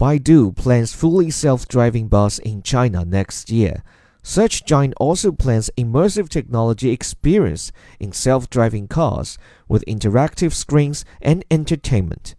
Baidu plans fully self-driving bus in China next year. Search Giant also plans immersive technology experience in self-driving cars with interactive screens and entertainment.